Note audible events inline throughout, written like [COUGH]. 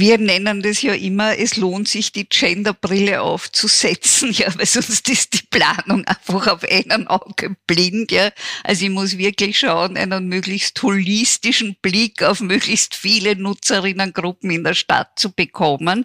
Wir nennen das ja immer, es lohnt sich, die Genderbrille aufzusetzen, [LAUGHS] ja, weil sonst ist die Planung einfach auf einen Auge blind, ja. Also ich muss wirklich schauen, einen möglichst holistischen Blick auf möglichst viele Nutzerinnengruppen in der Stadt zu bekommen.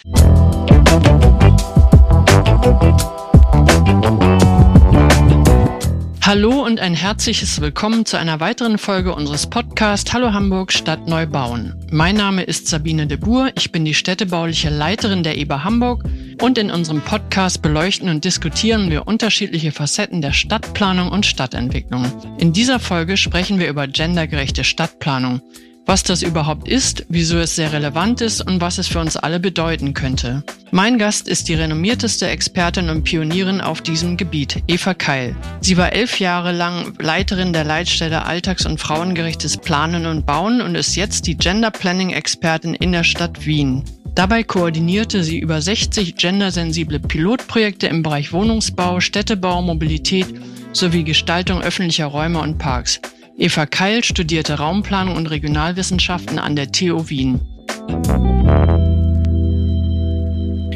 Hallo und ein herzliches Willkommen zu einer weiteren Folge unseres Podcasts Hallo Hamburg Stadt neu bauen. Mein Name ist Sabine de Boer, ich bin die städtebauliche Leiterin der EBA Hamburg und in unserem Podcast beleuchten und diskutieren wir unterschiedliche Facetten der Stadtplanung und Stadtentwicklung. In dieser Folge sprechen wir über gendergerechte Stadtplanung was das überhaupt ist, wieso es sehr relevant ist und was es für uns alle bedeuten könnte. Mein Gast ist die renommierteste Expertin und Pionierin auf diesem Gebiet, Eva Keil. Sie war elf Jahre lang Leiterin der Leitstelle Alltags- und Frauengerechtes Planen und Bauen und ist jetzt die Gender Planning Expertin in der Stadt Wien. Dabei koordinierte sie über 60 gendersensible Pilotprojekte im Bereich Wohnungsbau, Städtebau, Mobilität sowie Gestaltung öffentlicher Räume und Parks. Eva Keil studierte Raumplanung und Regionalwissenschaften an der TU Wien.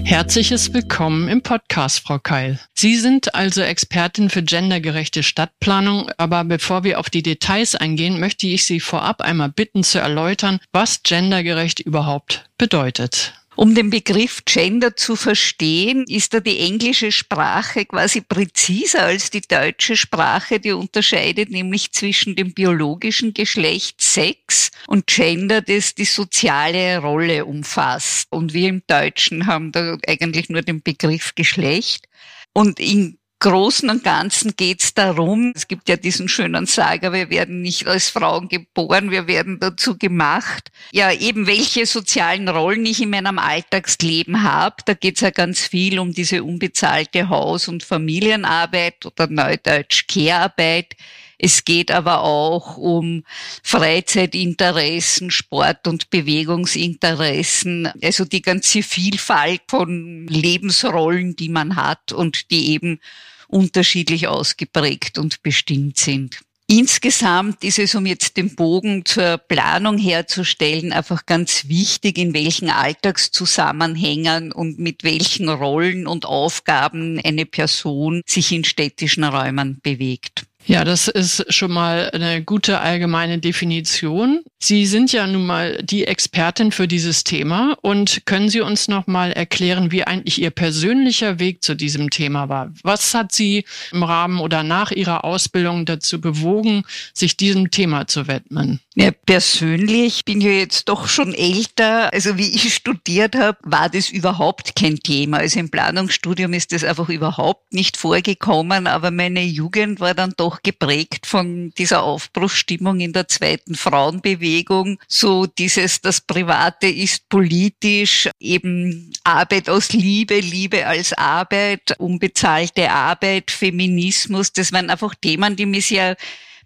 Herzliches Willkommen im Podcast, Frau Keil. Sie sind also Expertin für gendergerechte Stadtplanung, aber bevor wir auf die Details eingehen, möchte ich Sie vorab einmal bitten zu erläutern, was gendergerecht überhaupt bedeutet. Um den Begriff Gender zu verstehen, ist da die englische Sprache quasi präziser als die deutsche Sprache. Die unterscheidet nämlich zwischen dem biologischen Geschlecht Sex und Gender, das die soziale Rolle umfasst. Und wir im Deutschen haben da eigentlich nur den Begriff Geschlecht. Und in Großen und Ganzen geht es darum, es gibt ja diesen schönen Sager, wir werden nicht als Frauen geboren, wir werden dazu gemacht. Ja, eben welche sozialen Rollen ich in meinem Alltagsleben habe. Da geht es ja ganz viel um diese unbezahlte Haus- und Familienarbeit oder Neudeutsch Care-Arbeit. Es geht aber auch um Freizeitinteressen, Sport- und Bewegungsinteressen, also die ganze Vielfalt von Lebensrollen, die man hat und die eben unterschiedlich ausgeprägt und bestimmt sind. Insgesamt ist es, um jetzt den Bogen zur Planung herzustellen, einfach ganz wichtig, in welchen Alltagszusammenhängen und mit welchen Rollen und Aufgaben eine Person sich in städtischen Räumen bewegt. Ja, das ist schon mal eine gute allgemeine Definition. Sie sind ja nun mal die Expertin für dieses Thema und können Sie uns noch mal erklären, wie eigentlich Ihr persönlicher Weg zu diesem Thema war? Was hat Sie im Rahmen oder nach Ihrer Ausbildung dazu bewogen, sich diesem Thema zu widmen? Ja, persönlich bin ja jetzt doch schon älter. Also wie ich studiert habe, war das überhaupt kein Thema. Also im Planungsstudium ist das einfach überhaupt nicht vorgekommen. Aber meine Jugend war dann doch geprägt von dieser Aufbruchsstimmung in der zweiten Frauenbewegung. So dieses, das Private ist politisch, eben Arbeit aus Liebe, Liebe als Arbeit, unbezahlte Arbeit, Feminismus. Das waren einfach Themen, die mich sehr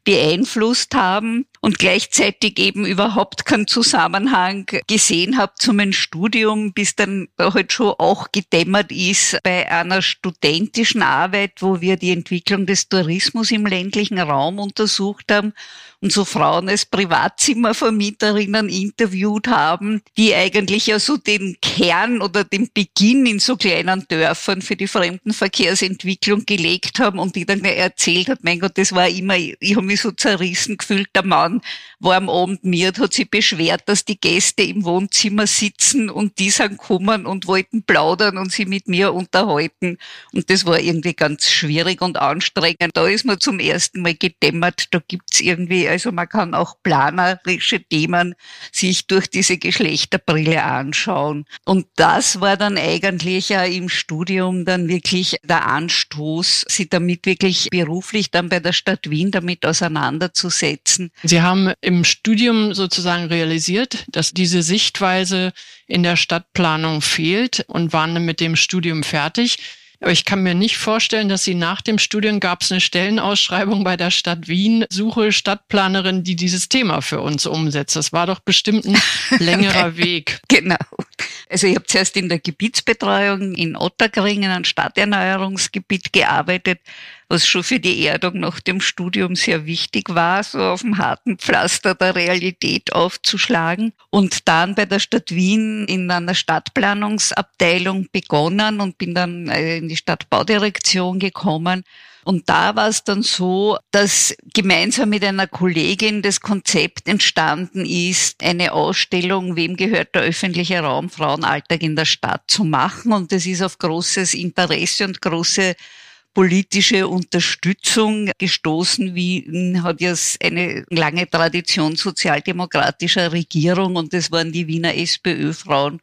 beeinflusst haben und gleichzeitig eben überhaupt keinen Zusammenhang gesehen habe zu meinem Studium, bis dann da halt schon auch gedämmert ist bei einer studentischen Arbeit, wo wir die Entwicklung des Tourismus im ländlichen Raum untersucht haben und so Frauen als Privatzimmervermieterinnen interviewt haben, die eigentlich ja so den Kern oder den Beginn in so kleinen Dörfern für die Fremdenverkehrsentwicklung gelegt haben und die dann erzählt hat, mein Gott, das war immer, ich habe mich so zerrissen gefühlt, der Mann war am Abend mir, hat sich beschwert, dass die Gäste im Wohnzimmer sitzen und die sind gekommen und wollten plaudern und sie mit mir unterhalten und das war irgendwie ganz schwierig und anstrengend. Da ist mir zum ersten Mal gedämmert, da gibt's irgendwie also man kann auch planerische Themen sich durch diese Geschlechterbrille anschauen. Und das war dann eigentlich ja im Studium dann wirklich der Anstoß, sich damit wirklich beruflich dann bei der Stadt Wien damit auseinanderzusetzen. Sie haben im Studium sozusagen realisiert, dass diese Sichtweise in der Stadtplanung fehlt und waren dann mit dem Studium fertig. Aber ich kann mir nicht vorstellen, dass Sie nach dem Studium gab es eine Stellenausschreibung bei der Stadt Wien, suche Stadtplanerin, die dieses Thema für uns umsetzt. Das war doch bestimmt ein [LAUGHS] längerer Weg. Genau. Also ich habe zuerst in der Gebietsbetreuung in Otterkring, in einem Stadterneuerungsgebiet gearbeitet, was schon für die Erdung nach dem Studium sehr wichtig war, so auf dem harten Pflaster der Realität aufzuschlagen. Und dann bei der Stadt Wien in einer Stadtplanungsabteilung begonnen und bin dann äh, in die Stadtbaudirektion gekommen und da war es dann so, dass gemeinsam mit einer Kollegin das Konzept entstanden ist, eine Ausstellung, wem gehört der öffentliche Raum Frauenalltag in der Stadt zu machen. Und das ist auf großes Interesse und große politische Unterstützung gestoßen. Wien hat ja eine lange Tradition sozialdemokratischer Regierung und das waren die Wiener SPÖ-Frauen,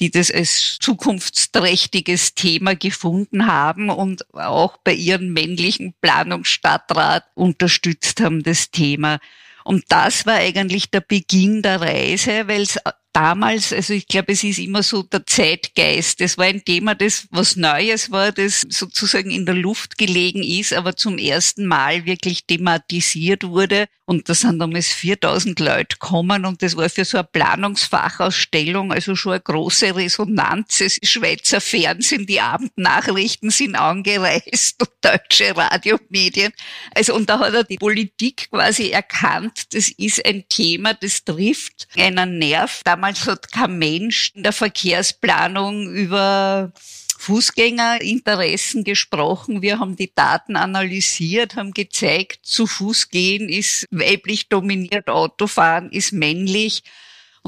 die das als zukunftsträchtiges Thema gefunden haben und auch bei ihrem männlichen Planungsstadtrat unterstützt haben, das Thema. Und das war eigentlich der Beginn der Reise, weil es damals, also ich glaube, es ist immer so der Zeitgeist. Das war ein Thema, das was Neues war, das sozusagen in der Luft gelegen ist, aber zum ersten Mal wirklich thematisiert wurde. Und da sind damals 4000 Leute gekommen und das war für so eine Planungsfachausstellung also schon eine große Resonanz. Es ist Schweizer Fernsehen, die Abendnachrichten sind angereist und deutsche Radiomedien. Also und da hat er die Politik quasi erkannt, das ist ein Thema, das trifft einen Nerv. Damals Damals hat kein Mensch in der Verkehrsplanung über Fußgängerinteressen gesprochen. Wir haben die Daten analysiert, haben gezeigt, zu Fuß gehen ist weiblich dominiert, Autofahren ist männlich.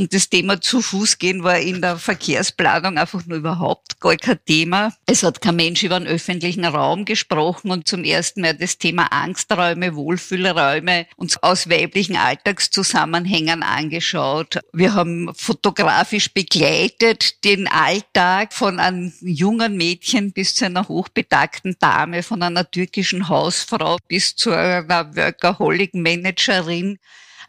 Und das Thema zu Fuß gehen war in der Verkehrsplanung einfach nur überhaupt gar kein Thema. Es hat kein Mensch über den öffentlichen Raum gesprochen und zum ersten Mal das Thema Angsträume, Wohlfühlräume uns aus weiblichen Alltagszusammenhängen angeschaut. Wir haben fotografisch begleitet den Alltag von einem jungen Mädchen bis zu einer hochbetagten Dame, von einer türkischen Hausfrau bis zu einer Workaholic Managerin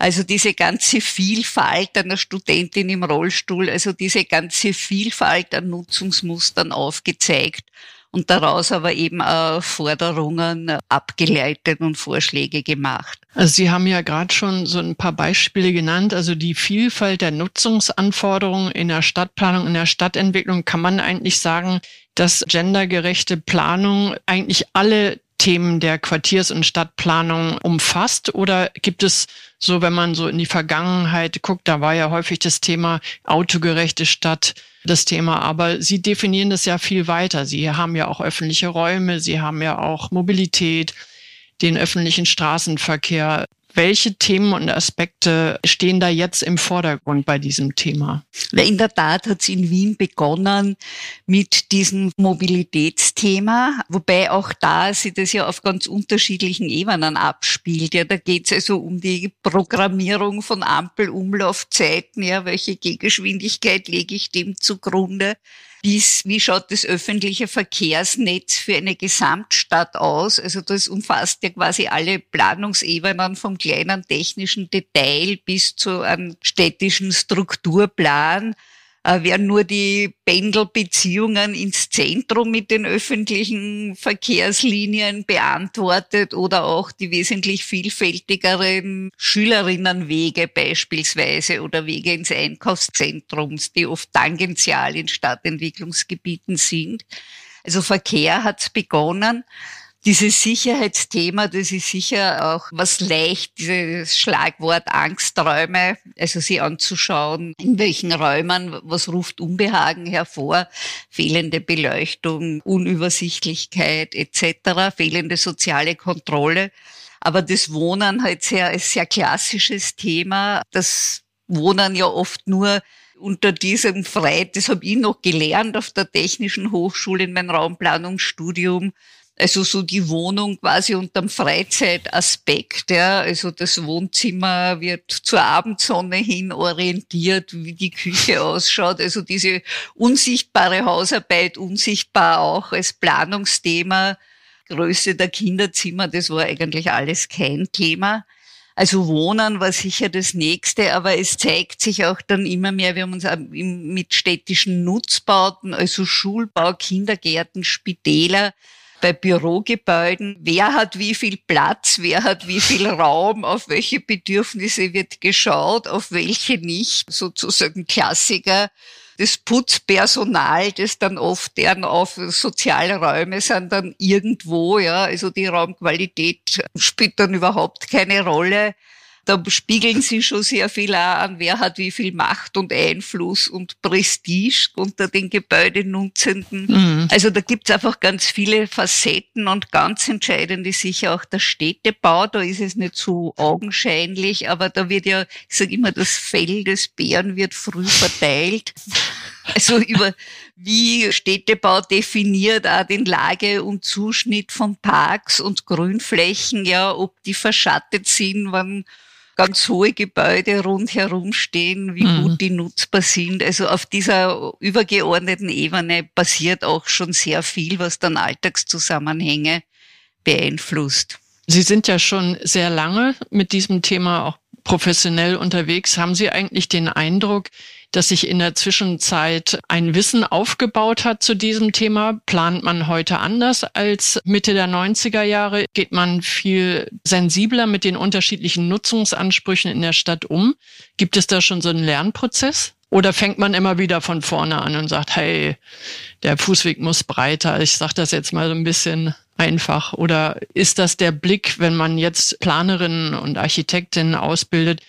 also diese ganze Vielfalt einer Studentin im Rollstuhl, also diese ganze Vielfalt an Nutzungsmustern aufgezeigt und daraus aber eben auch Forderungen abgeleitet und Vorschläge gemacht. Also Sie haben ja gerade schon so ein paar Beispiele genannt. Also die Vielfalt der Nutzungsanforderungen in der Stadtplanung, in der Stadtentwicklung kann man eigentlich sagen, dass gendergerechte Planung eigentlich alle Themen der Quartiers- und Stadtplanung umfasst? Oder gibt es so, wenn man so in die Vergangenheit guckt, da war ja häufig das Thema autogerechte Stadt das Thema, aber Sie definieren das ja viel weiter. Sie haben ja auch öffentliche Räume, Sie haben ja auch Mobilität, den öffentlichen Straßenverkehr. Welche Themen und Aspekte stehen da jetzt im Vordergrund bei diesem Thema? In der Tat hat es in Wien begonnen mit diesem Mobilitätsthema, wobei auch da sich das ja auf ganz unterschiedlichen Ebenen abspielt. Ja, da geht es also um die Programmierung von Ampelumlaufzeiten, ja, welche Gehgeschwindigkeit lege ich dem zugrunde wie, schaut das öffentliche Verkehrsnetz für eine Gesamtstadt aus? Also das umfasst ja quasi alle Planungsebenen vom kleinen technischen Detail bis zu einem städtischen Strukturplan äh, werden nur die Pendelbeziehungen ins Zentrum mit den öffentlichen Verkehrslinien beantwortet oder auch die wesentlich vielfältigeren Schülerinnenwege beispielsweise oder Wege ins Einkaufszentrum, die oft tangential in Stadtentwicklungsgebieten sind. Also Verkehr hat begonnen dieses Sicherheitsthema, das ist sicher auch was leicht, dieses Schlagwort Angsträume, also sie anzuschauen, in welchen Räumen, was ruft Unbehagen hervor, fehlende Beleuchtung, Unübersichtlichkeit etc., fehlende soziale Kontrolle. Aber das Wohnen halt sehr, ist sehr klassisches Thema. Das Wohnen ja oft nur unter diesem Frei, das habe ich noch gelernt auf der Technischen Hochschule in meinem Raumplanungsstudium, also so die Wohnung quasi unterm Freizeitaspekt, ja. Also das Wohnzimmer wird zur Abendsonne hin orientiert, wie die Küche ausschaut. Also diese unsichtbare Hausarbeit, unsichtbar auch als Planungsthema, Größe der Kinderzimmer, das war eigentlich alles kein Thema. Also Wohnen war sicher das Nächste, aber es zeigt sich auch dann immer mehr, wir haben uns mit städtischen Nutzbauten, also Schulbau, Kindergärten, Spitäler, bei Bürogebäuden, wer hat wie viel Platz, wer hat wie viel Raum, auf welche Bedürfnisse wird geschaut, auf welche nicht, sozusagen Klassiker das Putzpersonal, das dann oft deren auf Sozialräume sind dann irgendwo, ja, also die Raumqualität spielt dann überhaupt keine Rolle. Da spiegeln sie schon sehr viel an, wer hat wie viel Macht und Einfluss und Prestige unter den Gebäudenutzenden. Mhm. Also da gibt's einfach ganz viele Facetten und ganz entscheidend ist sicher auch der Städtebau. Da ist es nicht so augenscheinlich, aber da wird ja, ich sage immer, das Fell des Bären wird früh verteilt. Also über wie Städtebau definiert auch den Lage- und Zuschnitt von Parks und Grünflächen, ja, ob die verschattet sind, wann ganz hohe Gebäude rundherum stehen, wie mhm. gut die nutzbar sind. Also auf dieser übergeordneten Ebene passiert auch schon sehr viel, was dann Alltagszusammenhänge beeinflusst. Sie sind ja schon sehr lange mit diesem Thema auch professionell unterwegs. Haben Sie eigentlich den Eindruck, dass sich in der Zwischenzeit ein Wissen aufgebaut hat zu diesem Thema. Plant man heute anders als Mitte der 90er Jahre? Geht man viel sensibler mit den unterschiedlichen Nutzungsansprüchen in der Stadt um? Gibt es da schon so einen Lernprozess? Oder fängt man immer wieder von vorne an und sagt, hey, der Fußweg muss breiter. Ich sage das jetzt mal so ein bisschen einfach. Oder ist das der Blick, wenn man jetzt Planerinnen und Architektinnen ausbildet,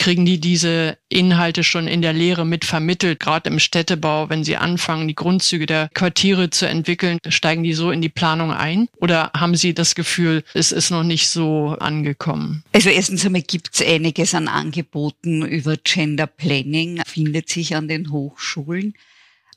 kriegen die diese Inhalte schon in der Lehre mit vermittelt, gerade im Städtebau, wenn sie anfangen, die Grundzüge der Quartiere zu entwickeln, steigen die so in die Planung ein? Oder haben Sie das Gefühl, es ist noch nicht so angekommen? Also erstens einmal gibt es einiges an Angeboten über Gender Planning, findet sich an den Hochschulen.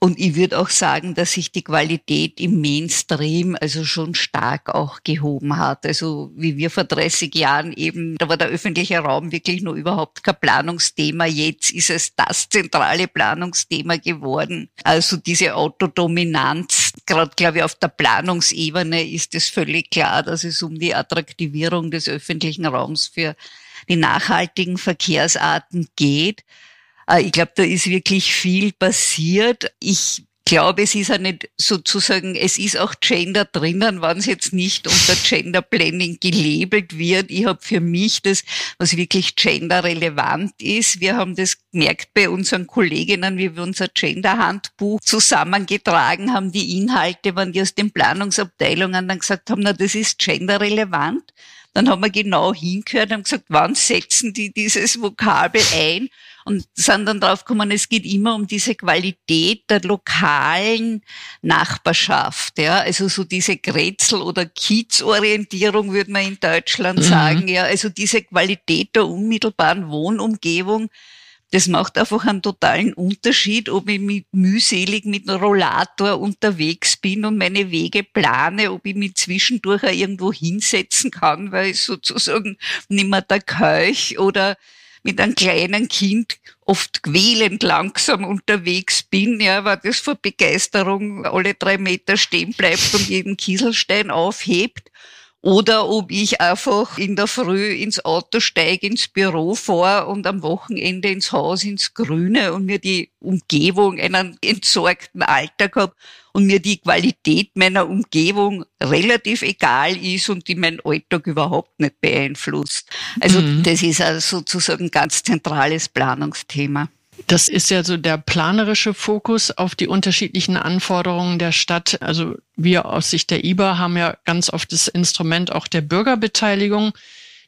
Und ich würde auch sagen, dass sich die Qualität im Mainstream also schon stark auch gehoben hat. Also wie wir vor 30 Jahren eben, da war der öffentliche Raum wirklich nur überhaupt kein Planungsthema. Jetzt ist es das zentrale Planungsthema geworden. Also diese Autodominanz, gerade glaube ich auf der Planungsebene ist es völlig klar, dass es um die Attraktivierung des öffentlichen Raums für die nachhaltigen Verkehrsarten geht. Äh, ich glaube, da ist wirklich viel passiert. Ich glaube, es ist ja nicht sozusagen, es ist auch Gender drinnen, wenn es jetzt nicht unter Gender Planning gelabelt wird. Ich habe für mich das, was wirklich genderrelevant ist. Wir haben das gemerkt bei unseren Kolleginnen, wie wir unser Gender-Handbuch zusammengetragen haben, die Inhalte, wenn die aus den Planungsabteilungen dann gesagt haben, na, das ist genderrelevant. Dann haben wir genau hingehört und gesagt, wann setzen die dieses Vokabel ein? Und sind dann drauf gekommen, es geht immer um diese Qualität der lokalen Nachbarschaft, ja, also so diese Grätzel- oder Kiezorientierung würde man in Deutschland mhm. sagen, ja, also diese Qualität der unmittelbaren Wohnumgebung, das macht einfach einen totalen Unterschied, ob ich mit mühselig mit einem Rollator unterwegs bin und meine Wege plane, ob ich mich zwischendurch auch irgendwo hinsetzen kann, weil ich sozusagen nicht mehr der Keuch oder mit einem kleinen Kind oft quälend langsam unterwegs bin, ja, weil das vor Begeisterung alle drei Meter stehen bleibt und jeden Kieselstein aufhebt oder ob ich einfach in der Früh ins Auto steige, ins Büro fahre und am Wochenende ins Haus, ins Grüne und mir die Umgebung einen entsorgten Alltag habe und mir die Qualität meiner Umgebung relativ egal ist und die mein Alltag überhaupt nicht beeinflusst. Also mhm. das ist also sozusagen ein ganz zentrales Planungsthema. Das ist ja so der planerische Fokus auf die unterschiedlichen Anforderungen der Stadt. Also wir aus Sicht der IBA haben ja ganz oft das Instrument auch der Bürgerbeteiligung,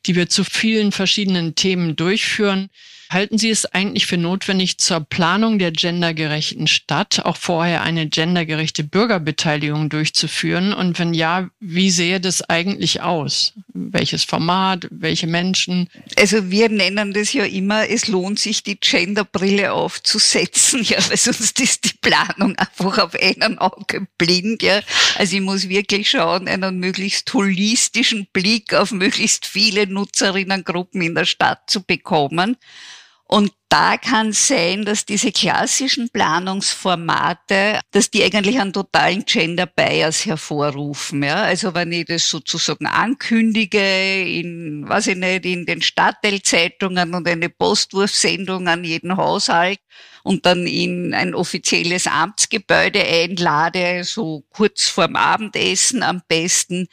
die wir zu vielen verschiedenen Themen durchführen. Halten Sie es eigentlich für notwendig, zur Planung der gendergerechten Stadt auch vorher eine gendergerechte Bürgerbeteiligung durchzuführen? Und wenn ja, wie sähe das eigentlich aus? Welches Format, welche Menschen? Also wir nennen das ja immer, es lohnt sich, die Genderbrille aufzusetzen, ja, weil sonst ist die Planung einfach auf einen Auge blind, ja. Also ich muss wirklich schauen, einen möglichst holistischen Blick auf möglichst viele Nutzerinnengruppen in der Stadt zu bekommen. Und da kann sein, dass diese klassischen Planungsformate, dass die eigentlich einen totalen Gender Bias hervorrufen. Ja? Also wenn ich das sozusagen ankündige in, weiß ich nicht, in den Stadtteilzeitungen und eine Postwurfsendung an jeden Haushalt und dann in ein offizielles Amtsgebäude einlade, so kurz vorm Abendessen am besten,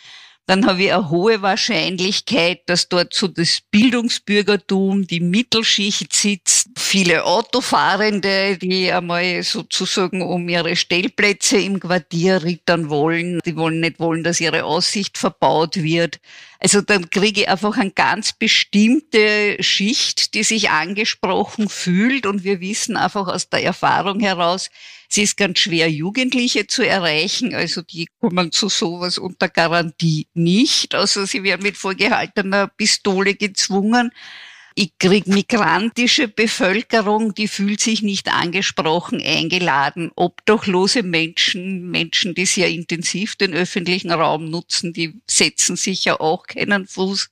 dann habe ich eine hohe Wahrscheinlichkeit, dass dort so das Bildungsbürgertum, die Mittelschicht sitzt, viele Autofahrende, die einmal sozusagen um ihre Stellplätze im Quartier rittern wollen, die wollen nicht wollen, dass ihre Aussicht verbaut wird. Also dann kriege ich einfach eine ganz bestimmte Schicht, die sich angesprochen fühlt und wir wissen einfach aus der Erfahrung heraus, es ist ganz schwer, Jugendliche zu erreichen. Also die kommen zu sowas unter Garantie nicht. Also sie werden mit vorgehaltener Pistole gezwungen. Ich krieg migrantische Bevölkerung, die fühlt sich nicht angesprochen, eingeladen. Obdachlose Menschen, Menschen, die sehr intensiv den öffentlichen Raum nutzen, die setzen sich ja auch keinen Fuß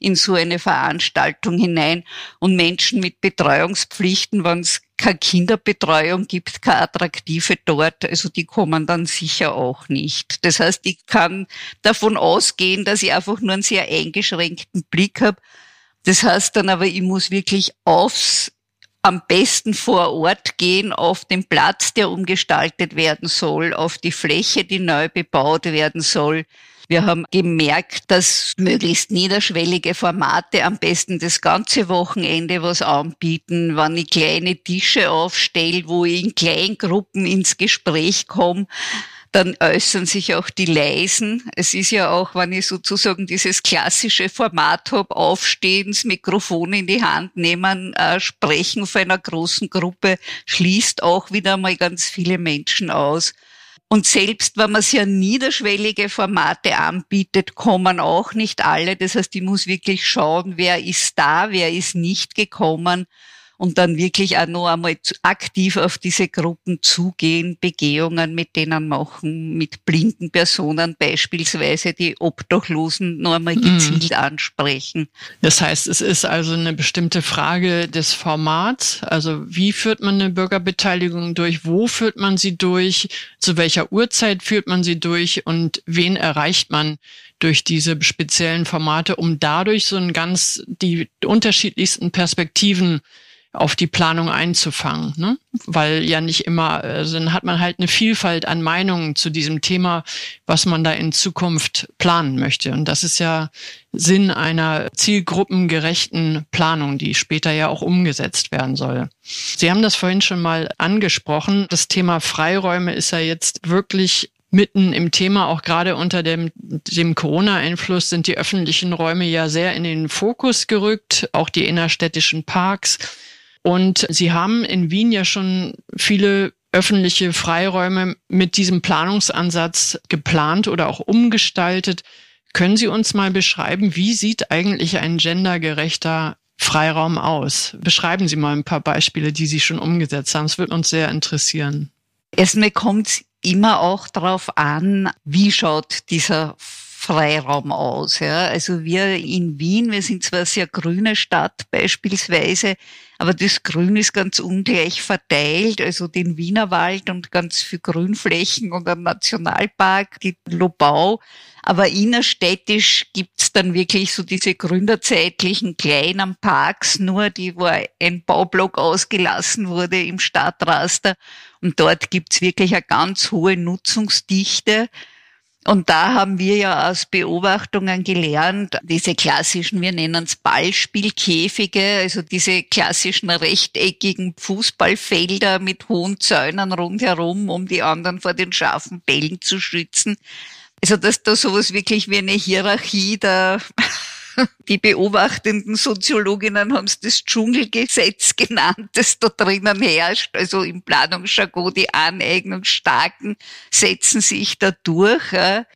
in so eine Veranstaltung hinein. Und Menschen mit Betreuungspflichten, wenn es keine Kinderbetreuung gibt, keine attraktive dort, also die kommen dann sicher auch nicht. Das heißt, ich kann davon ausgehen, dass ich einfach nur einen sehr eingeschränkten Blick habe. Das heißt dann aber, ich muss wirklich aufs am besten vor Ort gehen auf den Platz, der umgestaltet werden soll, auf die Fläche, die neu bebaut werden soll, wir haben gemerkt, dass möglichst niederschwellige Formate am besten das ganze Wochenende was anbieten, wenn ich kleine Tische aufstelle, wo ich in Kleingruppen ins Gespräch komme dann äußern sich auch die Leisen. Es ist ja auch, wenn ich sozusagen dieses klassische Format habe, aufstehen, das Mikrofon in die Hand nehmen, äh, sprechen vor einer großen Gruppe, schließt auch wieder mal ganz viele Menschen aus. Und selbst wenn man sehr niederschwellige Formate anbietet, kommen auch nicht alle. Das heißt, ich muss wirklich schauen, wer ist da, wer ist nicht gekommen und dann wirklich auch noch einmal aktiv auf diese Gruppen zugehen, Begehungen mit denen machen, mit blinden Personen beispielsweise die Obdachlosen noch einmal mhm. gezielt mm. ansprechen. Das heißt, es ist also eine bestimmte Frage des Formats. Also wie führt man eine Bürgerbeteiligung durch? Wo führt man sie durch? Zu welcher Uhrzeit führt man sie durch? Und wen erreicht man durch diese speziellen Formate, um dadurch so ein ganz die unterschiedlichsten Perspektiven auf die Planung einzufangen, ne? weil ja nicht immer, also dann hat man halt eine Vielfalt an Meinungen zu diesem Thema, was man da in Zukunft planen möchte. Und das ist ja Sinn einer zielgruppengerechten Planung, die später ja auch umgesetzt werden soll. Sie haben das vorhin schon mal angesprochen. Das Thema Freiräume ist ja jetzt wirklich mitten im Thema, auch gerade unter dem, dem Corona-Einfluss sind die öffentlichen Räume ja sehr in den Fokus gerückt, auch die innerstädtischen Parks. Und Sie haben in Wien ja schon viele öffentliche Freiräume mit diesem Planungsansatz geplant oder auch umgestaltet. Können Sie uns mal beschreiben, wie sieht eigentlich ein gendergerechter Freiraum aus? Beschreiben Sie mal ein paar Beispiele, die Sie schon umgesetzt haben. Es wird uns sehr interessieren. Erstmal kommt es immer auch darauf an, wie schaut dieser Freiraum aus. Ja. Also wir in Wien, wir sind zwar sehr grüne Stadt beispielsweise, aber das Grün ist ganz ungleich verteilt. Also den Wienerwald und ganz viel Grünflächen und ein Nationalpark, die Lobau. Aber innerstädtisch gibt's dann wirklich so diese gründerzeitlichen kleinen Parks nur, die wo ein Baublock ausgelassen wurde im Stadtraster. Und dort gibt's wirklich eine ganz hohe Nutzungsdichte. Und da haben wir ja aus Beobachtungen gelernt, diese klassischen, wir nennen es Ballspielkäfige, also diese klassischen rechteckigen Fußballfelder mit hohen Zäunen rundherum, um die anderen vor den scharfen Bällen zu schützen. Also dass da sowas wirklich wie eine Hierarchie der [LAUGHS] die beobachtenden Soziologinnen haben es das Dschungelgesetz genannt, das da drinnen herrscht. Also im Planungsjargon die Aneignungsstarken setzen sich da durch.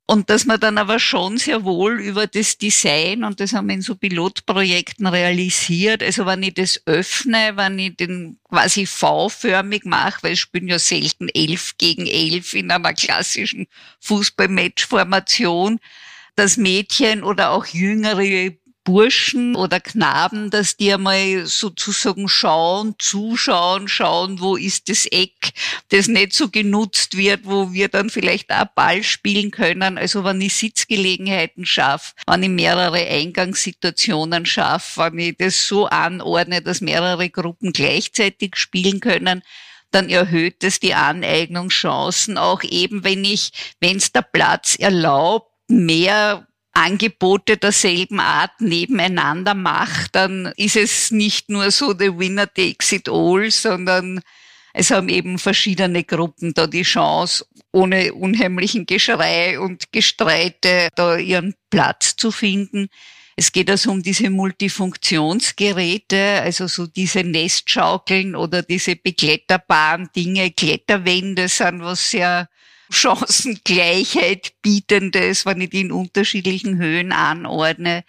Und dass man dann aber schon sehr wohl über das Design, und das haben wir in so Pilotprojekten realisiert, also wenn ich das öffne, wenn ich den quasi V-förmig mache, weil ich spielen ja selten elf gegen elf in einer klassischen Fußballmatch-Formation, dass Mädchen oder auch jüngere Burschen oder Knaben, dass die einmal sozusagen schauen, zuschauen, schauen, wo ist das Eck, das nicht so genutzt wird, wo wir dann vielleicht auch Ball spielen können. Also wenn ich Sitzgelegenheiten schaffe, wenn ich mehrere Eingangssituationen schaffe, wenn ich das so anordne, dass mehrere Gruppen gleichzeitig spielen können, dann erhöht es die Aneignungschancen, auch eben wenn ich, wenn es der Platz erlaubt, mehr Angebote derselben Art nebeneinander macht, dann ist es nicht nur so the winner takes it all, sondern es haben eben verschiedene Gruppen da die Chance, ohne unheimlichen Geschrei und Gestreite da ihren Platz zu finden. Es geht also um diese Multifunktionsgeräte, also so diese Nestschaukeln oder diese bekletterbaren Dinge. Kletterwände sind was sehr Chancengleichheit bietendes, wenn ich die in unterschiedlichen Höhen anordne.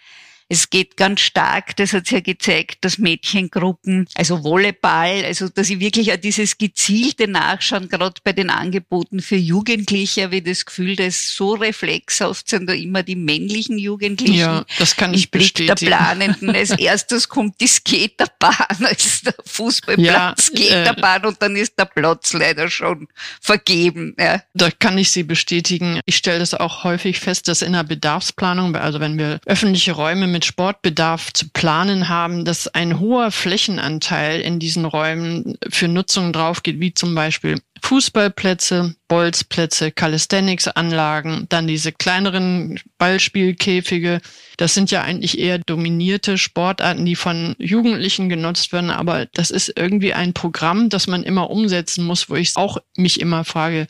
Es geht ganz stark, das hat ja gezeigt, dass Mädchengruppen, also Volleyball, also dass ich wirklich auch dieses gezielte Nachschauen, gerade bei den Angeboten für Jugendliche, habe ich das Gefühl, dass so reflexhaft sind da immer die männlichen Jugendlichen. Ja, das kann ich Blick bestätigen. der Planenden. Als [LAUGHS] erstes kommt die Skaterbahn, [LAUGHS] als der Fußballplatz Ja, äh, Skaterbahn und dann ist der Platz leider schon vergeben. Ja. Da kann ich Sie bestätigen. Ich stelle das auch häufig fest, dass in der Bedarfsplanung, also wenn wir öffentliche Räume mit Sportbedarf zu planen haben, dass ein hoher Flächenanteil in diesen Räumen für Nutzungen draufgeht, wie zum Beispiel Fußballplätze, Bolzplätze, Calisthenics-Anlagen, dann diese kleineren Ballspielkäfige. Das sind ja eigentlich eher dominierte Sportarten, die von Jugendlichen genutzt werden, aber das ist irgendwie ein Programm, das man immer umsetzen muss, wo ich auch mich immer frage,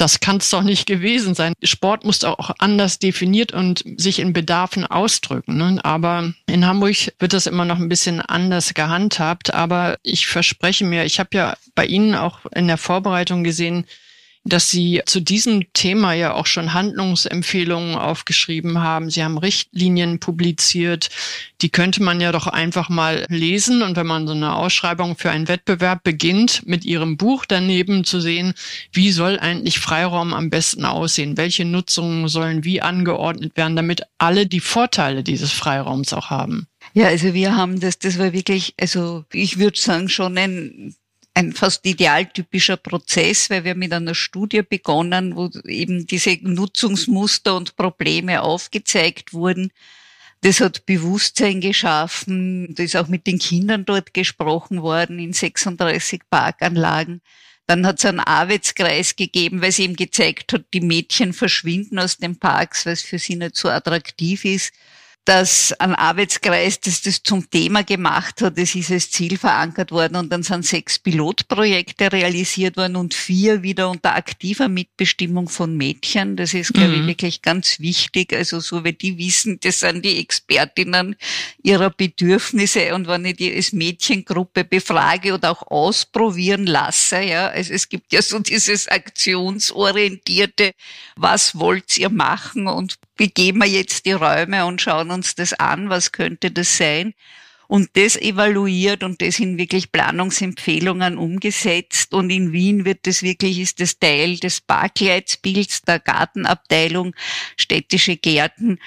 das kann es doch nicht gewesen sein. Sport muss auch anders definiert und sich in Bedarfen ausdrücken. Ne? Aber in Hamburg wird das immer noch ein bisschen anders gehandhabt. Aber ich verspreche mir, ich habe ja bei Ihnen auch in der Vorbereitung gesehen, dass Sie zu diesem Thema ja auch schon Handlungsempfehlungen aufgeschrieben haben. Sie haben Richtlinien publiziert. Die könnte man ja doch einfach mal lesen. Und wenn man so eine Ausschreibung für einen Wettbewerb beginnt, mit Ihrem Buch daneben zu sehen, wie soll eigentlich Freiraum am besten aussehen? Welche Nutzungen sollen wie angeordnet werden, damit alle die Vorteile dieses Freiraums auch haben? Ja, also wir haben das, das war wirklich, also ich würde sagen, schon ein ein fast idealtypischer Prozess, weil wir mit einer Studie begonnen, wo eben diese Nutzungsmuster und Probleme aufgezeigt wurden. Das hat Bewusstsein geschaffen. Da ist auch mit den Kindern dort gesprochen worden in 36 Parkanlagen. Dann hat es einen Arbeitskreis gegeben, weil es eben gezeigt hat, die Mädchen verschwinden aus den Parks, weil es für sie nicht so attraktiv ist dass ein Arbeitskreis, das das zum Thema gemacht hat, das ist als Ziel verankert worden und dann sind sechs Pilotprojekte realisiert worden und vier wieder unter aktiver Mitbestimmung von Mädchen. Das ist, glaube ich, Mhm. wirklich ganz wichtig. Also so wie die wissen, das sind die Expertinnen ihrer Bedürfnisse und wenn ich die als Mädchengruppe befrage oder auch ausprobieren lasse, ja, also es gibt ja so dieses aktionsorientierte, was wollt ihr machen und begeben wir jetzt die Räume und schauen uns das an, was könnte das sein? Und das evaluiert und das in wirklich Planungsempfehlungen umgesetzt. Und in Wien wird das wirklich, ist das Teil des Parkleitsbilds der Gartenabteilung, städtische Gärten.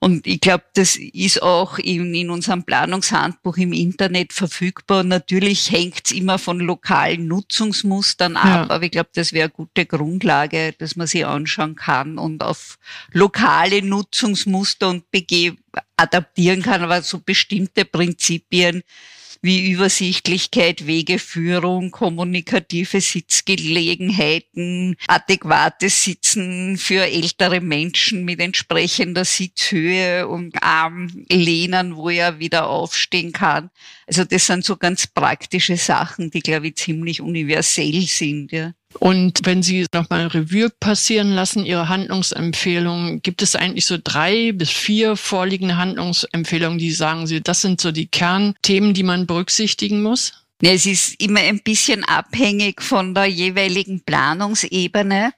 Und ich glaube, das ist auch in, in unserem Planungshandbuch im Internet verfügbar. Natürlich hängt es immer von lokalen Nutzungsmustern ab, Ja. aber ich glaube, das wäre eine gute Grundlage, dass man sich anschauen kann und auf lokale Nutzungsmuster und BG adaptieren kann, aber so bestimmte Prinzipien wie Übersichtlichkeit, Wegeführung, kommunikative Sitzgelegenheiten, adäquates Sitzen für ältere Menschen mit entsprechender Sitzhöhe und Armlehnen, wo er wieder aufstehen kann. Also das sind so ganz praktische Sachen, die, glaube ich, ziemlich universell sind. Ja. Und wenn Sie nochmal Revue passieren lassen, Ihre Handlungsempfehlungen, gibt es eigentlich so drei bis vier vorliegende Handlungsempfehlungen, die sagen Sie, das sind so die Kernthemen, die man berücksichtigen muss? Ja, es ist immer ein bisschen abhängig von der jeweiligen Planungsebene.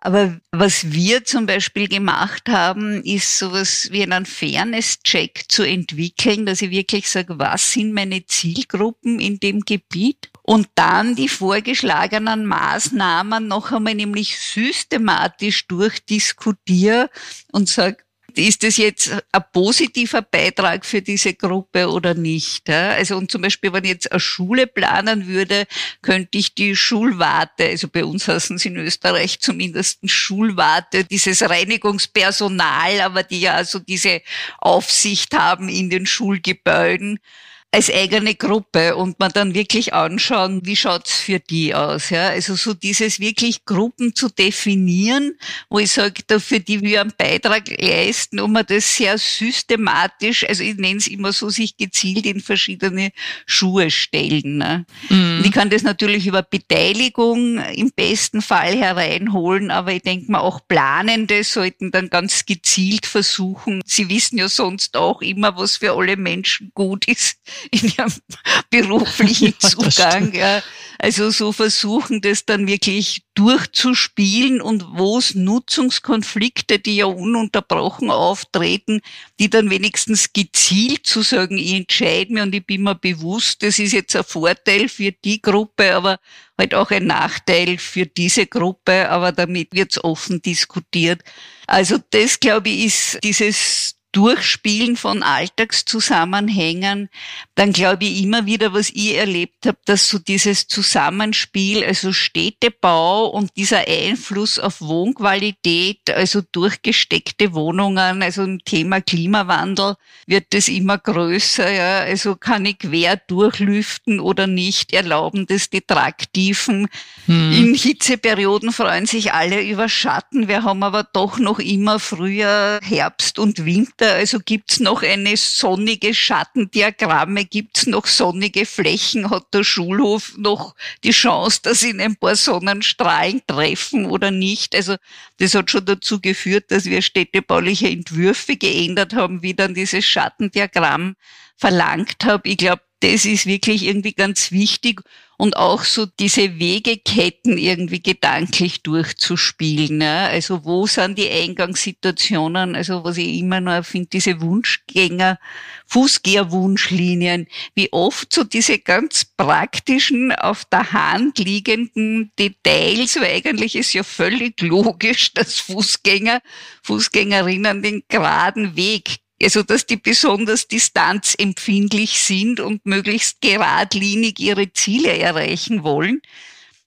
Aber was wir zum Beispiel gemacht haben, ist sowas wie einen Fairness-Check zu entwickeln, dass ich wirklich sage, was sind meine Zielgruppen in dem Gebiet? Und dann die vorgeschlagenen Maßnahmen noch einmal nämlich systematisch durchdiskutiere und sage, ist das jetzt ein positiver Beitrag für diese Gruppe oder nicht? Also und zum Beispiel, wenn ich jetzt eine Schule planen würde, könnte ich die Schulwarte, also bei uns heißen sie in Österreich zumindest Schulwarte, dieses Reinigungspersonal, aber die ja also diese Aufsicht haben in den Schulgebäuden, als eigene Gruppe und man dann wirklich anschauen, wie schaut's für die aus. Ja? Also so dieses wirklich Gruppen zu definieren, wo ich sage, für die wir einen Beitrag leisten und man das sehr systematisch, also ich nenne es immer so, sich gezielt in verschiedene Schuhe stellen. Ne? Mhm. ich kann das natürlich über Beteiligung im besten Fall hereinholen, aber ich denke mal auch Planende sollten dann ganz gezielt versuchen. Sie wissen ja sonst auch immer, was für alle Menschen gut ist in ihrem [LAUGHS] beruflichen ja, Zugang. Ja. Also so versuchen, das dann wirklich durchzuspielen und wo es Nutzungskonflikte, die ja ununterbrochen auftreten, die dann wenigstens gezielt zu sagen, ich entscheide mir und ich bin mir bewusst, das ist jetzt ein Vorteil für die Gruppe, aber halt auch ein Nachteil für diese Gruppe, aber damit wird's offen diskutiert. Also das, glaube ich, ist dieses Durchspielen von Alltagszusammenhängen, dann glaube ich immer wieder, was ich erlebt habe, dass so dieses Zusammenspiel, also Städtebau und dieser Einfluss auf Wohnqualität, also durchgesteckte Wohnungen, also im Thema Klimawandel wird das immer größer, ja, also kann ich quer durchlüften oder nicht, erlauben das die Traktiven. Hm. In Hitzeperioden freuen sich alle über Schatten, wir haben aber doch noch immer Frühjahr, Herbst und Winter also gibt's noch eine sonnige Schattendiagramme, gibt's noch sonnige Flächen, hat der Schulhof noch die Chance, dass ihn ein paar Sonnenstrahlen treffen oder nicht. Also das hat schon dazu geführt, dass wir städtebauliche Entwürfe geändert haben, wie dann dieses Schattendiagramm verlangt habe. Ich glaube, das ist wirklich irgendwie ganz wichtig und auch so diese Wegeketten irgendwie gedanklich durchzuspielen. Ja? Also wo sind die Eingangssituationen? Also was ich immer noch finde, diese Wunschgänger, Fußgängerwunschlinien, wie oft so diese ganz praktischen, auf der Hand liegenden Details, weil eigentlich ist ja völlig logisch, [LAUGHS] dass Fußgänger, Fußgängerinnen den geraden Weg also dass die besonders distanzempfindlich sind und möglichst geradlinig ihre Ziele erreichen wollen.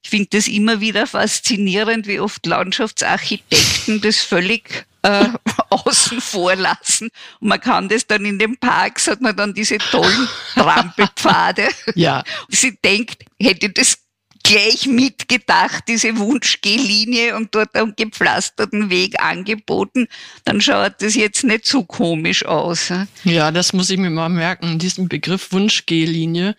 Ich finde das immer wieder faszinierend, wie oft Landschaftsarchitekten das völlig äh, [LAUGHS] außen vor lassen. Und man kann das dann in den Parks, hat man dann diese tollen Trampelpfade. Ja. Und [LAUGHS] sie denkt, hätte das gleich mitgedacht, diese Wunschgehlinie und dort einen gepflasterten Weg angeboten, dann schaut das jetzt nicht so komisch aus. Ja, das muss ich mir mal merken, diesen Begriff Wunschgehlinie.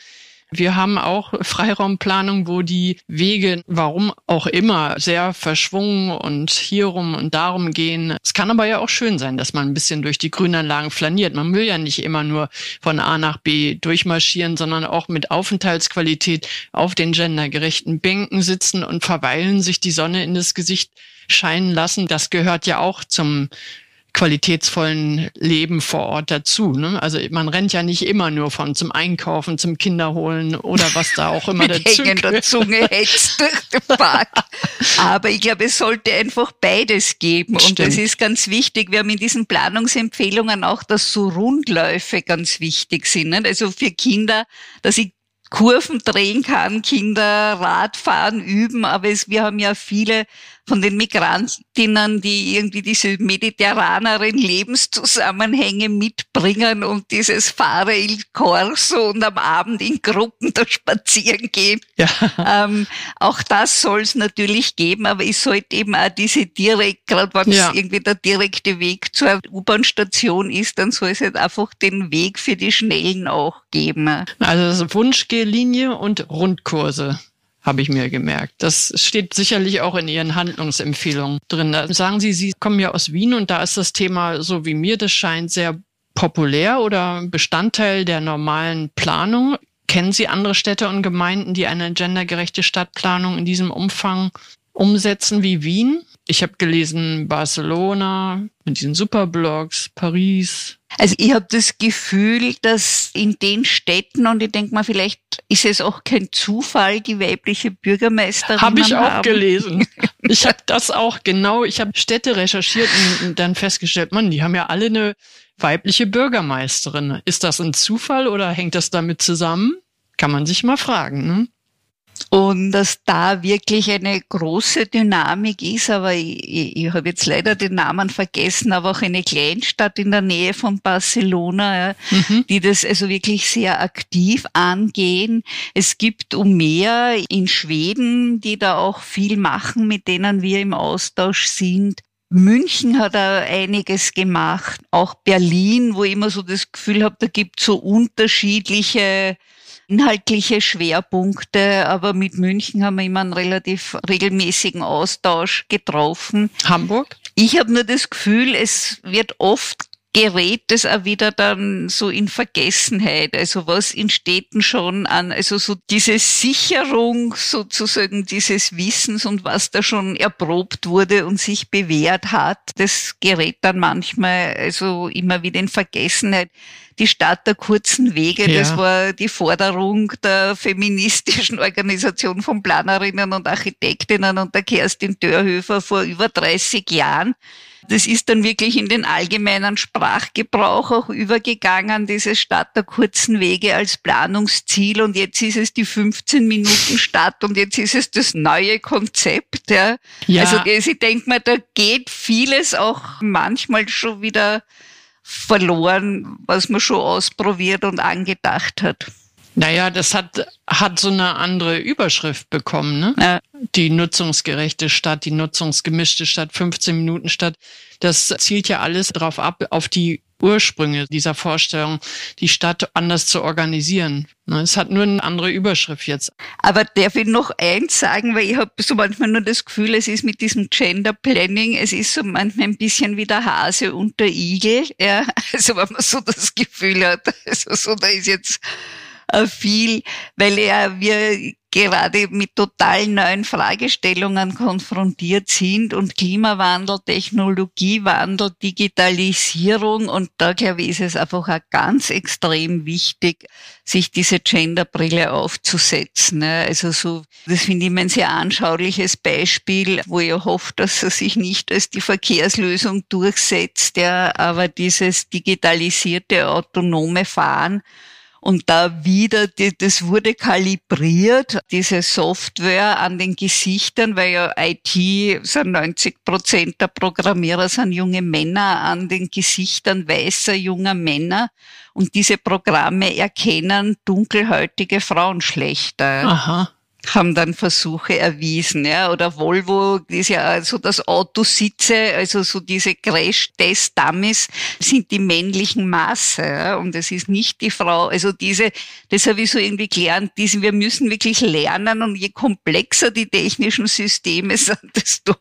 Wir haben auch Freiraumplanung, wo die Wege, warum auch immer, sehr verschwungen und hierum und darum gehen. Es kann aber ja auch schön sein, dass man ein bisschen durch die Grünanlagen flaniert. Man will ja nicht immer nur von A nach B durchmarschieren, sondern auch mit Aufenthaltsqualität auf den gendergerechten Bänken sitzen und verweilen, sich die Sonne in das Gesicht scheinen lassen. Das gehört ja auch zum qualitätsvollen Leben vor Ort dazu. Ne? Also man rennt ja nicht immer nur von zum Einkaufen, zum Kinderholen oder was da auch immer [LAUGHS] Mit dazu hängender Zunge hetzt durch den Park. Aber ich glaube, es sollte einfach beides geben. Stimmt. Und das ist ganz wichtig. Wir haben in diesen Planungsempfehlungen auch, dass so Rundläufe ganz wichtig sind. Ne? Also für Kinder, dass ich Kurven drehen kann, Kinder Radfahren üben, aber es, wir haben ja viele von den Migrantinnen, die irgendwie diese mediterraneren Lebenszusammenhänge mitbringen und dieses Fahre il Corso und am Abend in Gruppen da spazieren gehen. Ja. Ähm, auch das soll es natürlich geben, aber es sollte eben auch diese direkt, gerade wenn ja. es irgendwie der direkte Weg zur U-Bahn-Station ist, dann soll es halt einfach den Weg für die Schnellen auch geben. Also Wunschgehlinie und Rundkurse habe ich mir gemerkt. Das steht sicherlich auch in Ihren Handlungsempfehlungen drin. Da sagen Sie, Sie kommen ja aus Wien und da ist das Thema, so wie mir das scheint, sehr populär oder Bestandteil der normalen Planung. Kennen Sie andere Städte und Gemeinden, die eine gendergerechte Stadtplanung in diesem Umfang umsetzen wie Wien? Ich habe gelesen Barcelona mit diesen Superblogs, Paris. Also ich habe das Gefühl, dass in den Städten, und ich denke mal, vielleicht ist es auch kein Zufall, die weibliche Bürgermeisterin. Habe ich auch haben. gelesen. [LAUGHS] Ich habe das auch genau, ich habe Städte recherchiert und dann festgestellt, man, die haben ja alle eine weibliche Bürgermeisterin. Ist das ein Zufall oder hängt das damit zusammen? Kann man sich mal fragen. Ne? Und dass da wirklich eine große Dynamik ist, aber ich, ich, habe jetzt leider den Namen vergessen, aber auch eine Kleinstadt in der Nähe von Barcelona, mhm. die das also wirklich sehr aktiv angehen. Es gibt Umea in Schweden, die da auch viel machen, mit denen wir im Austausch sind. München hat da einiges gemacht, auch Berlin, wo ich immer so das Gefühl habe, da gibt so unterschiedliche inhaltliche Schwerpunkte, aber mit München haben wir immer einen relativ regelmäßigen Austausch getroffen. Hamburg? Ich habe nur das Gefühl, es wird oft gerät es auch wieder dann so in Vergessenheit. Also was in Städten schon an, also so diese Sicherung sozusagen dieses Wissens und was da schon erprobt wurde und sich bewährt hat, das gerät dann manchmal also immer wieder in Vergessenheit die Stadt der kurzen Wege. Ja. Das war die Forderung der feministischen Organisation von Planerinnen und Architektinnen und der Kerstin Dörhöfer vor über 30 Jahren. Das ist dann wirklich in den allgemeinen Sprachgebrauch auch übergegangen, diese Stadt der kurzen Wege als Planungsziel. Und jetzt ist es die 15 Minuten Stadt und jetzt ist es das neue Konzept. Ja. ja. Also ich denke mal, da geht vieles auch manchmal schon wieder verloren, was man schon ausprobiert und angedacht hat. Naja, das hat, hat so eine andere Überschrift bekommen, ne? Ja. Die nutzungsgerechte Stadt, die nutzungsgemischte Stadt, 15 Minuten Stadt. Das zielt ja alles darauf ab, auf die Ursprünge dieser Vorstellung, die Stadt anders zu organisieren. Ne, es hat nur eine andere Überschrift jetzt. Aber darf ich noch eins sagen, weil ich habe so manchmal nur das Gefühl, es ist mit diesem Gender Planning, es ist so manchmal ein bisschen wie der Hase und der Igel. Ja? [LAUGHS] Also wenn man so das Gefühl hat, also so, da ist jetzt viel, weil ja wir gerade mit total neuen Fragestellungen konfrontiert sind und Klimawandel, Technologiewandel, Digitalisierung und da glaube ich ist es einfach auch ganz extrem wichtig, sich diese Genderbrille aufzusetzen. Ne? Also so, das finde ich ein sehr anschauliches Beispiel, wo ich hoffe, dass er sich nicht als die Verkehrslösung durchsetzt, ja, aber dieses digitalisierte autonome Fahren und da wieder, die, das wurde kalibriert, diese Software an den Gesichtern, weil ja IT sind 90 Prozent der Programmierer sind junge Männer an den Gesichtern weißer junger Männer. Und diese Programme erkennen dunkelhäutige Frauen schlechter. Aha haben dann Versuche erwiesen, ja, oder Volvo ist ja also das Autositze, also so diese Crash-Test-Dummies sind die männlichen Maße, ja, und es ist nicht die Frau, also diese, das habe ich so irgendwie gelernt, diese, wir müssen wirklich lernen und je komplexer die technischen Systeme [LAUGHS] sind, desto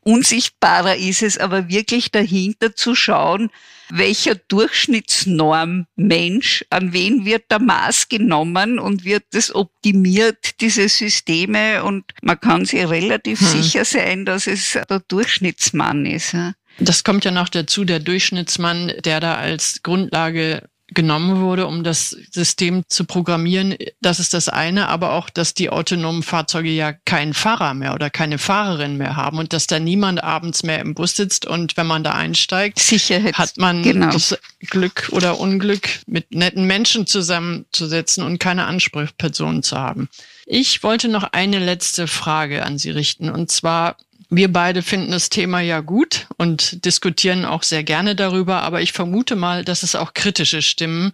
unsichtbarer ist es, aber wirklich dahinter zu schauen, welcher Durchschnittsnorm Mensch, an wen wird der Maß genommen und wird das optimiert, diese Systeme und man kann sich relativ hm. sicher sein, dass es der Durchschnittsmann ist. Das kommt ja noch dazu, der Durchschnittsmann, der da als Grundlage genommen wurde, um das System zu programmieren. Das ist das eine, aber auch, dass die autonomen Fahrzeuge ja keinen Fahrer mehr oder keine Fahrerin mehr haben und dass da niemand abends mehr im Bus sitzt und wenn man da einsteigt, Sicherheit. hat man genau. das Glück oder Unglück, mit netten Menschen zusammenzusetzen und keine Ansprechpersonen zu haben. Ich wollte noch eine letzte Frage an Sie richten und zwar wir beide finden das Thema ja gut und diskutieren auch sehr gerne darüber, aber ich vermute mal, dass es auch kritische Stimmen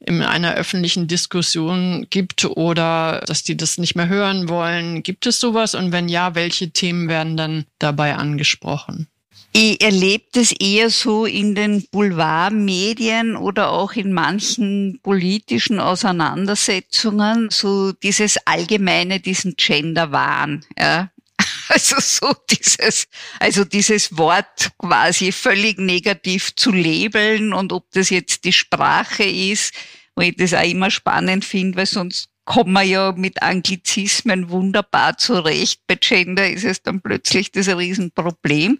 in einer öffentlichen Diskussion gibt oder dass die das nicht mehr hören wollen. Gibt es sowas? Und wenn ja, welche Themen werden dann dabei angesprochen? Ich erlebe das eher so in den Boulevardmedien oder auch in manchen politischen Auseinandersetzungen, so dieses allgemeine, diesen Gender-Wahn. Ja. [LAUGHS] Also so dieses, also dieses Wort quasi völlig negativ zu labeln und ob das jetzt die Sprache ist, wo ich das auch immer spannend finde, weil sonst kommen wir ja mit Anglizismen wunderbar zurecht. Bei Gender ist es dann plötzlich das Riesenproblem.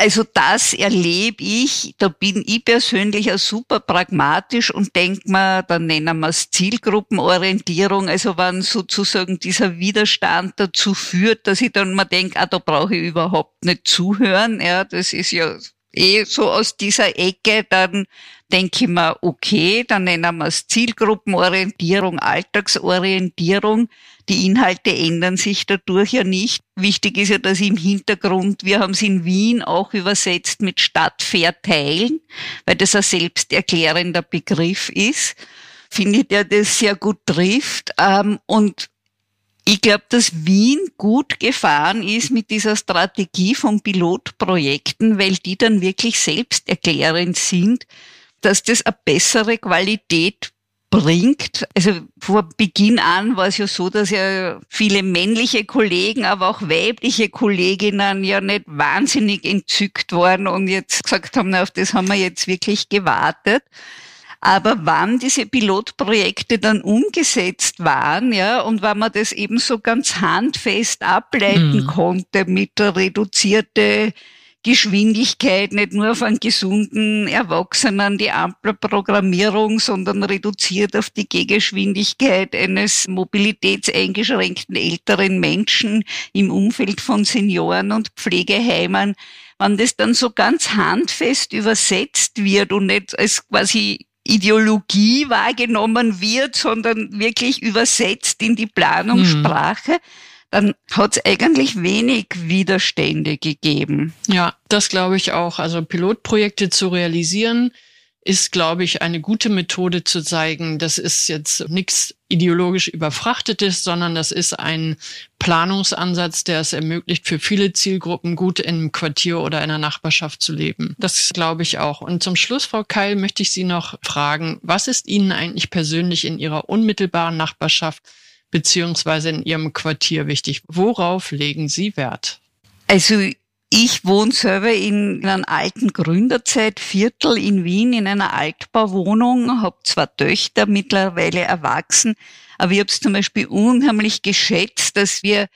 Also das erlebe ich, da bin ich persönlich auch super pragmatisch und denke mir, dann nennen wir es Zielgruppenorientierung, also wenn sozusagen dieser Widerstand dazu führt, dass ich dann mal denke, ah, da brauche ich überhaupt nicht zuhören, ja, das ist ja eh so aus dieser Ecke, dann denke ich mir, okay, dann nennen wir es Zielgruppenorientierung, Alltagsorientierung. Die Inhalte ändern sich dadurch ja nicht. Wichtig ist ja, dass im Hintergrund, wir haben es in Wien auch übersetzt mit Stadt verteilen, weil das ein selbsterklärender Begriff ist. Finde ich, der das sehr gut trifft. Ähm, und ich glaube, dass Wien gut gefahren ist mit dieser Strategie von Pilotprojekten, weil die dann wirklich selbsterklärend sind, dass das eine bessere Qualität bringt. Also vor Beginn an war es ja so, dass ja viele männliche Kollegen, aber auch weibliche Kolleginnen ja nicht wahnsinnig entzückt waren und jetzt gesagt haben, na, auf das haben wir jetzt wirklich gewartet. Aber wann diese Pilotprojekte dann umgesetzt waren, ja, und wann man das eben so ganz handfest ableiten mhm. konnte mit der reduzierte Geschwindigkeit, nicht nur von gesunden Erwachsenen, die Ampelprogrammierung, sondern reduziert auf die Gehgeschwindigkeit eines mobilitätseingeschränkten älteren Menschen im Umfeld von Senioren und Pflegeheimen. Wenn das dann so ganz handfest übersetzt wird und nicht als quasi Ideologie wahrgenommen wird, sondern wirklich übersetzt in die Planungssprache, mhm. dann hat es eigentlich wenig Widerstände gegeben. Ja, das glaube ich auch. Also Pilotprojekte zu realisieren, ist, glaube ich, eine gute Methode zu zeigen, das ist jetzt nichts ideologisch überfrachtetes, sondern das ist ein Planungsansatz, der es ermöglicht, für viele Zielgruppen gut einem Quartier oder in einer Nachbarschaft zu leben. Das glaube ich auch. Und zum Schluss, Frau Keil, möchte ich Sie noch fragen, was ist Ihnen eigentlich persönlich in Ihrer unmittelbaren Nachbarschaft beziehungsweise in Ihrem Quartier wichtig? Worauf legen Sie Wert? Also ich wohne selber in einem alten Gründerzeitviertel in Wien in einer Altbauwohnung, habe zwei Töchter, mittlerweile erwachsen, aber ich habe es zum Beispiel unheimlich geschätzt, dass wir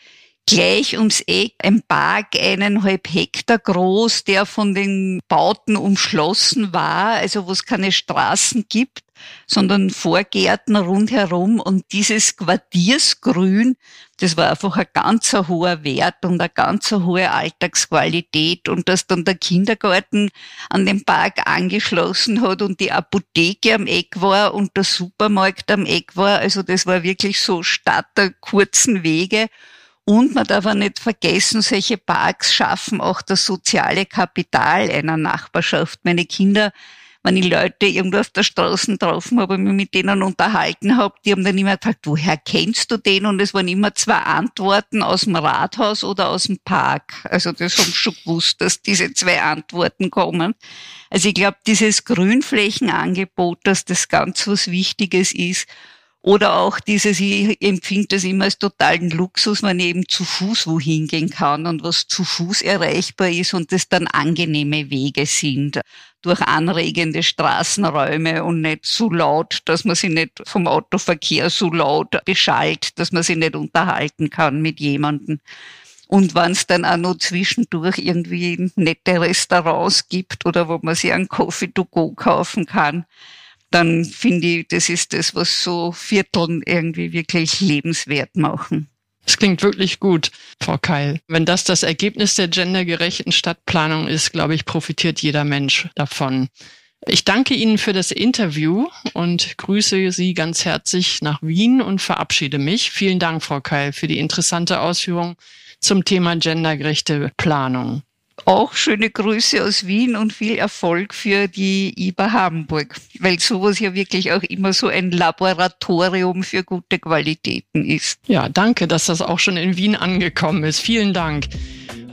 gleich ums Eck ein Park eineinhalb Hektar groß, der von den Bauten umschlossen war, also wo es keine Straßen gibt, sondern Vorgärten rundherum und dieses Quartiersgrün, das war einfach ein ganz hoher Wert und eine ganz hohe Alltagsqualität und dass dann der Kindergarten an den Park angeschlossen hat und die Apotheke am Eck war und der Supermarkt am Eck war, also das war wirklich so statt der kurzen Wege und man darf auch nicht vergessen, solche Parks schaffen auch das soziale Kapital einer Nachbarschaft. Meine Kinder, wenn ich Leute irgendwo auf der Straße getroffen habe und mich mit denen unterhalten habe, die haben dann immer gefragt, woher kennst du den? Und es waren immer zwei Antworten aus dem Rathaus oder aus dem Park. Also das haben schon gewusst, dass diese zwei Antworten kommen. Also ich glaube, dieses Grünflächenangebot, dass das ganz was Wichtiges ist. Oder auch dieses, ich empfinde das immer als totalen Luxus, wenn eben zu Fuß wohin gehen kann und was zu Fuß erreichbar ist und das dann angenehme Wege sind durch anregende Straßenräume und nicht so laut, dass man sich nicht vom Autoverkehr so laut beschallt, dass man sich nicht unterhalten kann mit jemandem. Und wenn es dann auch noch zwischendurch irgendwie nette Restaurants gibt oder wo man sich einen Coffee to go kaufen kann, dann finde ich, das ist das, was so Vierteln irgendwie wirklich lebenswert machen. Das klingt wirklich gut, Frau Keil. Wenn das das Ergebnis der gendergerechten Stadtplanung ist, glaube ich, profitiert jeder Mensch davon. Ich danke Ihnen für das Interview und grüße Sie ganz herzlich nach Wien und verabschiede mich. Vielen Dank, Frau Keil, für die interessante Ausführung zum Thema gendergerechte Planung auch schöne Grüße aus Wien und viel Erfolg für die IBA Hamburg, weil sowas ja wirklich auch immer so ein Laboratorium für gute Qualitäten ist. Ja, danke, dass das auch schon in Wien angekommen ist. Vielen Dank.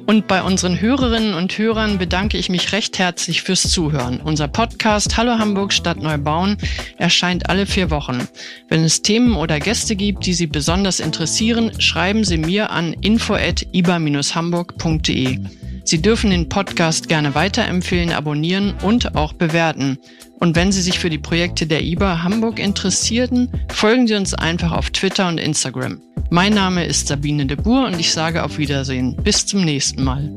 Und bei unseren Hörerinnen und Hörern bedanke ich mich recht herzlich fürs Zuhören. Unser Podcast Hallo Hamburg Stadt Neubauen erscheint alle vier Wochen. Wenn es Themen oder Gäste gibt, die Sie besonders interessieren, schreiben Sie mir an info@iba-hamburg.de. Sie dürfen den Podcast gerne weiterempfehlen, abonnieren und auch bewerten. Und wenn Sie sich für die Projekte der IBA Hamburg interessierten, folgen Sie uns einfach auf Twitter und Instagram. Mein Name ist Sabine de Boer und ich sage auf Wiedersehen. Bis zum nächsten Mal.